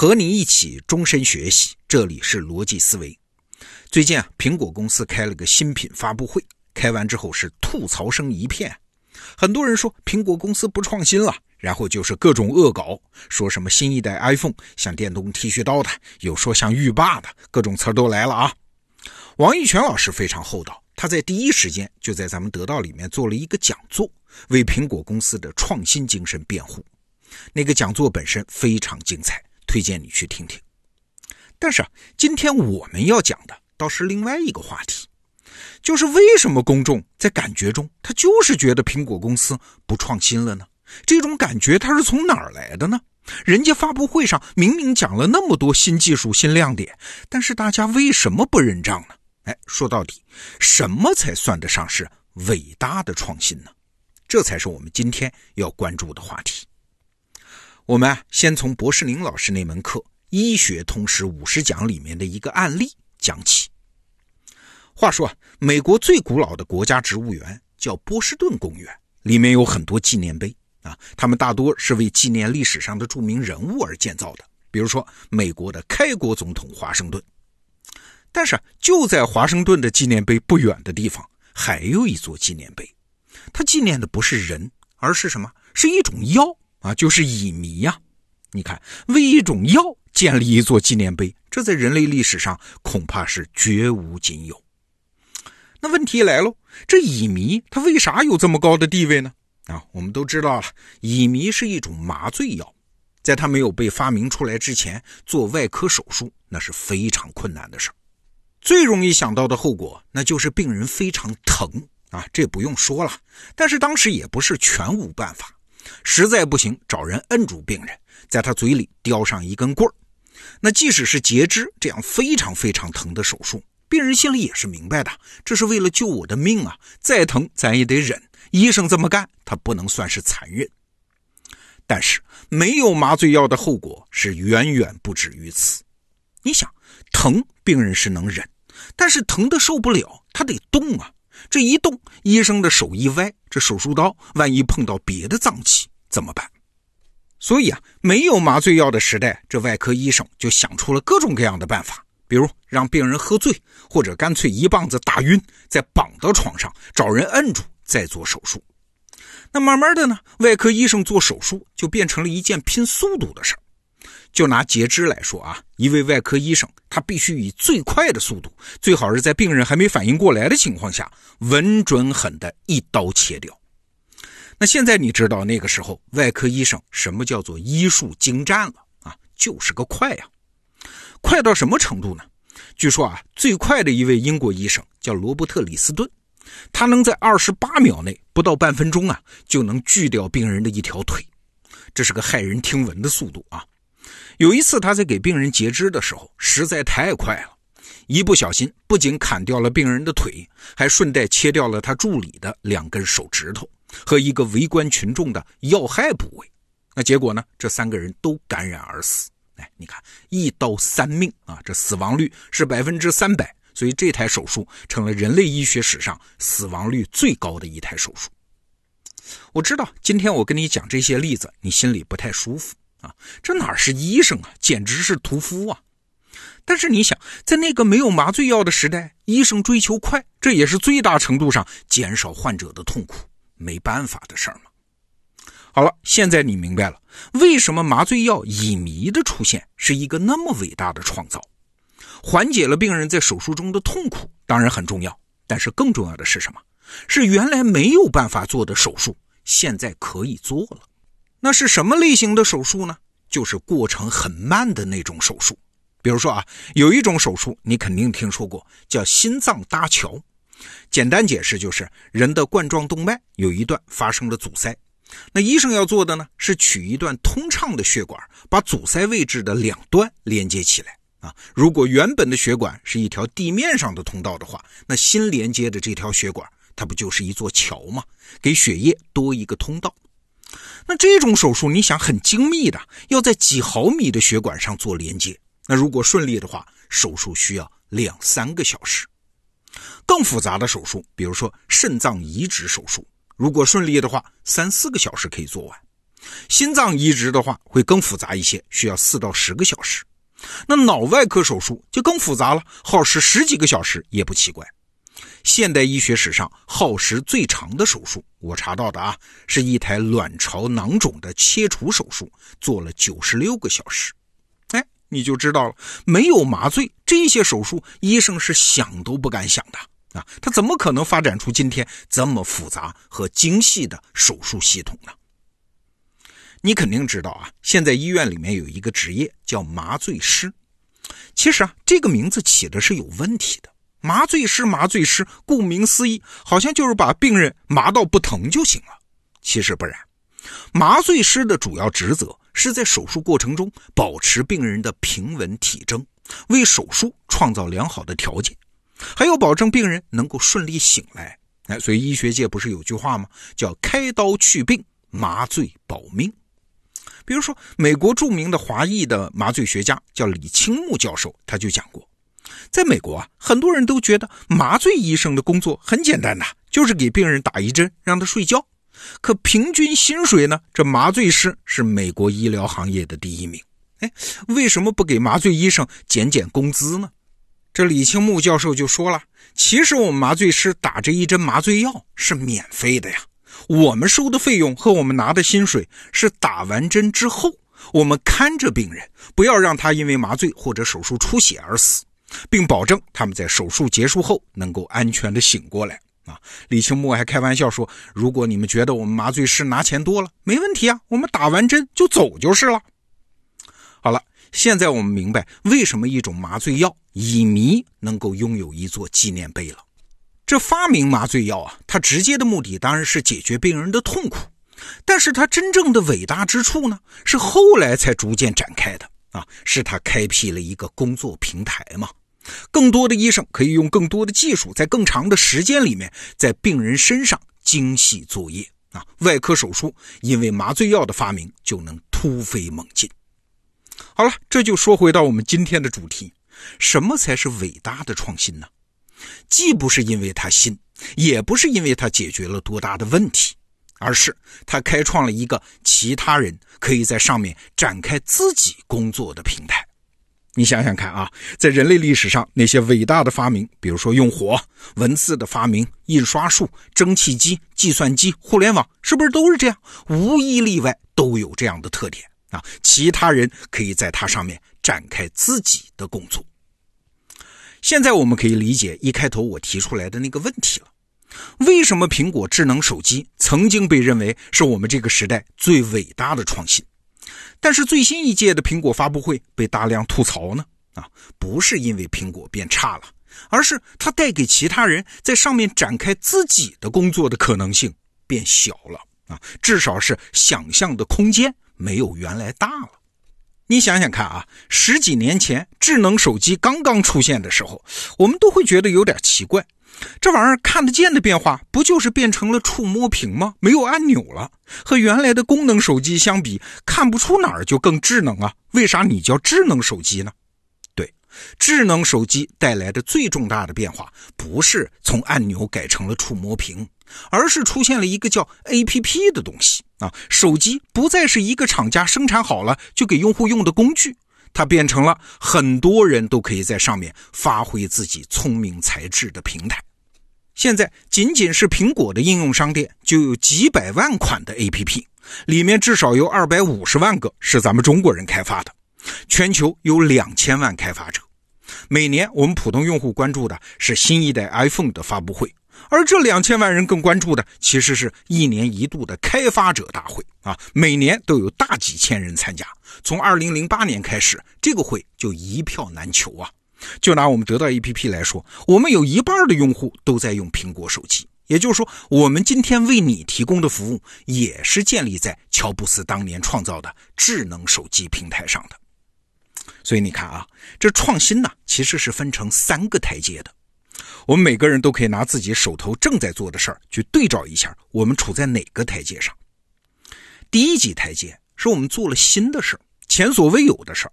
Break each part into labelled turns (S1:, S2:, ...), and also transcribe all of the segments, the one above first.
S1: 和你一起终身学习，这里是逻辑思维。最近啊，苹果公司开了个新品发布会，开完之后是吐槽声一片。很多人说苹果公司不创新了，然后就是各种恶搞，说什么新一代 iPhone 像电动剃须刀的，有说像浴霸的，各种词儿都来了啊。王一泉老师非常厚道，他在第一时间就在咱们得到里面做了一个讲座，为苹果公司的创新精神辩护。那个讲座本身非常精彩。推荐你去听听，但是啊，今天我们要讲的倒是另外一个话题，就是为什么公众在感觉中他就是觉得苹果公司不创新了呢？这种感觉它是从哪儿来的呢？人家发布会上明明讲了那么多新技术、新亮点，但是大家为什么不认账呢？哎，说到底，什么才算得上是伟大的创新呢？这才是我们今天要关注的话题。我们，先从博士林老师那门课《医学通识五十讲》里面的一个案例讲起。话说，美国最古老的国家植物园叫波士顿公园，里面有很多纪念碑啊，他们大多是为纪念历史上的著名人物而建造的，比如说美国的开国总统华盛顿。但是就在华盛顿的纪念碑不远的地方，还有一座纪念碑，它纪念的不是人，而是什么？是一种药。啊，就是乙醚呀！你看，为一种药建立一座纪念碑，这在人类历史上恐怕是绝无仅有。那问题来喽，这乙醚它为啥有这么高的地位呢？啊，我们都知道了，乙醚是一种麻醉药，在它没有被发明出来之前，做外科手术那是非常困难的事。最容易想到的后果，那就是病人非常疼啊，这不用说了。但是当时也不是全无办法。实在不行，找人摁住病人，在他嘴里叼上一根棍儿。那即使是截肢这样非常非常疼的手术，病人心里也是明白的，这是为了救我的命啊！再疼咱也得忍。医生这么干，他不能算是残忍。但是没有麻醉药的后果是远远不止于此。你想，疼病人是能忍，但是疼的受不了，他得动啊。这一动，医生的手一歪，这手术刀万一碰到别的脏器怎么办？所以啊，没有麻醉药的时代，这外科医生就想出了各种各样的办法，比如让病人喝醉，或者干脆一棒子打晕，再绑到床上，找人摁住，再做手术。那慢慢的呢，外科医生做手术就变成了一件拼速度的事儿。就拿截肢来说啊，一位外科医生，他必须以最快的速度，最好是在病人还没反应过来的情况下，稳准狠的一刀切掉。那现在你知道那个时候外科医生什么叫做医术精湛了啊？就是个快呀！快到什么程度呢？据说啊，最快的一位英国医生叫罗伯特·李斯顿，他能在二十八秒内，不到半分钟啊，就能锯掉病人的一条腿，这是个骇人听闻的速度啊！有一次，他在给病人截肢的时候，实在太快了，一不小心不仅砍掉了病人的腿，还顺带切掉了他助理的两根手指头和一个围观群众的要害部位。那结果呢？这三个人都感染而死。哎，你看，一刀三命啊，这死亡率是百分之三百，所以这台手术成了人类医学史上死亡率最高的一台手术。我知道，今天我跟你讲这些例子，你心里不太舒服。啊，这哪是医生啊，简直是屠夫啊！但是你想，在那个没有麻醉药的时代，医生追求快，这也是最大程度上减少患者的痛苦，没办法的事儿嘛。好了，现在你明白了，为什么麻醉药乙醚的出现是一个那么伟大的创造，缓解了病人在手术中的痛苦，当然很重要。但是更重要的是什么？是原来没有办法做的手术，现在可以做了。那是什么类型的手术呢？就是过程很慢的那种手术。比如说啊，有一种手术你肯定听说过，叫心脏搭桥。简单解释就是，人的冠状动脉有一段发生了阻塞，那医生要做的呢，是取一段通畅的血管，把阻塞位置的两端连接起来啊。如果原本的血管是一条地面上的通道的话，那新连接的这条血管，它不就是一座桥吗？给血液多一个通道。那这种手术，你想很精密的，要在几毫米的血管上做连接。那如果顺利的话，手术需要两三个小时。更复杂的手术，比如说肾脏移植手术，如果顺利的话，三四个小时可以做完。心脏移植的话会更复杂一些，需要四到十个小时。那脑外科手术就更复杂了，耗时十几个小时也不奇怪。现代医学史上耗时最长的手术，我查到的啊，是一台卵巢囊肿的切除手术，做了九十六个小时。哎，你就知道了，没有麻醉，这些手术医生是想都不敢想的啊！他怎么可能发展出今天这么复杂和精细的手术系统呢？你肯定知道啊，现在医院里面有一个职业叫麻醉师。其实啊，这个名字起的是有问题的。麻醉师，麻醉师，顾名思义，好像就是把病人麻到不疼就行了。其实不然，麻醉师的主要职责是在手术过程中保持病人的平稳体征，为手术创造良好的条件，还要保证病人能够顺利醒来。哎，所以医学界不是有句话吗？叫“开刀去病，麻醉保命”。比如说，美国著名的华裔的麻醉学家叫李清木教授，他就讲过。在美国啊，很多人都觉得麻醉医生的工作很简单呐，就是给病人打一针，让他睡觉。可平均薪水呢？这麻醉师是美国医疗行业的第一名。哎，为什么不给麻醉医生减减工资呢？这李清木教授就说了：“其实我们麻醉师打这一针麻醉药是免费的呀，我们收的费用和我们拿的薪水是打完针之后，我们看着病人，不要让他因为麻醉或者手术出血而死。”并保证他们在手术结束后能够安全的醒过来啊！李清木还开玩笑说：“如果你们觉得我们麻醉师拿钱多了，没问题啊，我们打完针就走就是了。”好了，现在我们明白为什么一种麻醉药乙醚能够拥有一座纪念碑了。这发明麻醉药啊，它直接的目的当然是解决病人的痛苦，但是它真正的伟大之处呢，是后来才逐渐展开的啊，是它开辟了一个工作平台嘛。更多的医生可以用更多的技术，在更长的时间里面，在病人身上精细作业啊。外科手术因为麻醉药的发明就能突飞猛进。好了，这就说回到我们今天的主题：什么才是伟大的创新呢？既不是因为它新，也不是因为它解决了多大的问题，而是它开创了一个其他人可以在上面展开自己工作的平台。你想想看啊，在人类历史上那些伟大的发明，比如说用火、文字的发明、印刷术、蒸汽机、计算机、互联网，是不是都是这样？无一例外都有这样的特点啊！其他人可以在它上面展开自己的工作。现在我们可以理解一开头我提出来的那个问题了：为什么苹果智能手机曾经被认为是我们这个时代最伟大的创新？但是最新一届的苹果发布会被大量吐槽呢？啊，不是因为苹果变差了，而是它带给其他人在上面展开自己的工作的可能性变小了啊，至少是想象的空间没有原来大了。你想想看啊，十几年前智能手机刚刚出现的时候，我们都会觉得有点奇怪。这玩意儿看得见的变化，不就是变成了触摸屏吗？没有按钮了，和原来的功能手机相比，看不出哪儿就更智能啊？为啥你叫智能手机呢？智能手机带来的最重大的变化，不是从按钮改成了触摸屏，而是出现了一个叫 APP 的东西啊！手机不再是一个厂家生产好了就给用户用的工具，它变成了很多人都可以在上面发挥自己聪明才智的平台。现在仅仅是苹果的应用商店就有几百万款的 APP，里面至少有二百五十万个是咱们中国人开发的。全球有两千万开发者，每年我们普通用户关注的是新一代 iPhone 的发布会，而这两千万人更关注的其实是一年一度的开发者大会啊，每年都有大几千人参加。从二零零八年开始，这个会就一票难求啊。就拿我们得到 APP 来说，我们有一半的用户都在用苹果手机，也就是说，我们今天为你提供的服务也是建立在乔布斯当年创造的智能手机平台上的。所以你看啊，这创新呢，其实是分成三个台阶的。我们每个人都可以拿自己手头正在做的事儿去对照一下，我们处在哪个台阶上。第一级台阶是我们做了新的事儿，前所未有的事儿。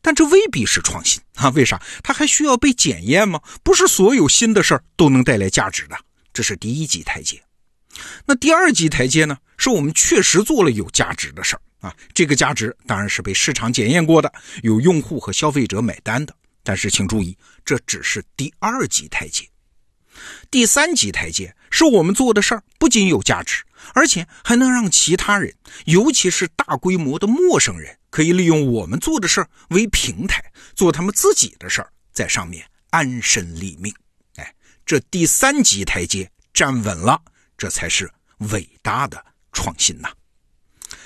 S1: 但这未必是创新啊？为啥？它还需要被检验吗？不是所有新的事儿都能带来价值的。这是第一级台阶。那第二级台阶呢，是我们确实做了有价值的事儿啊，这个价值当然是被市场检验过的，有用户和消费者买单的。但是请注意，这只是第二级台阶。第三级台阶是我们做的事儿不仅有价值，而且还能让其他人，尤其是大规模的陌生人，可以利用我们做的事儿为平台，做他们自己的事儿，在上面安身立命。哎，这第三级台阶站稳了，这才是伟大的创新呐！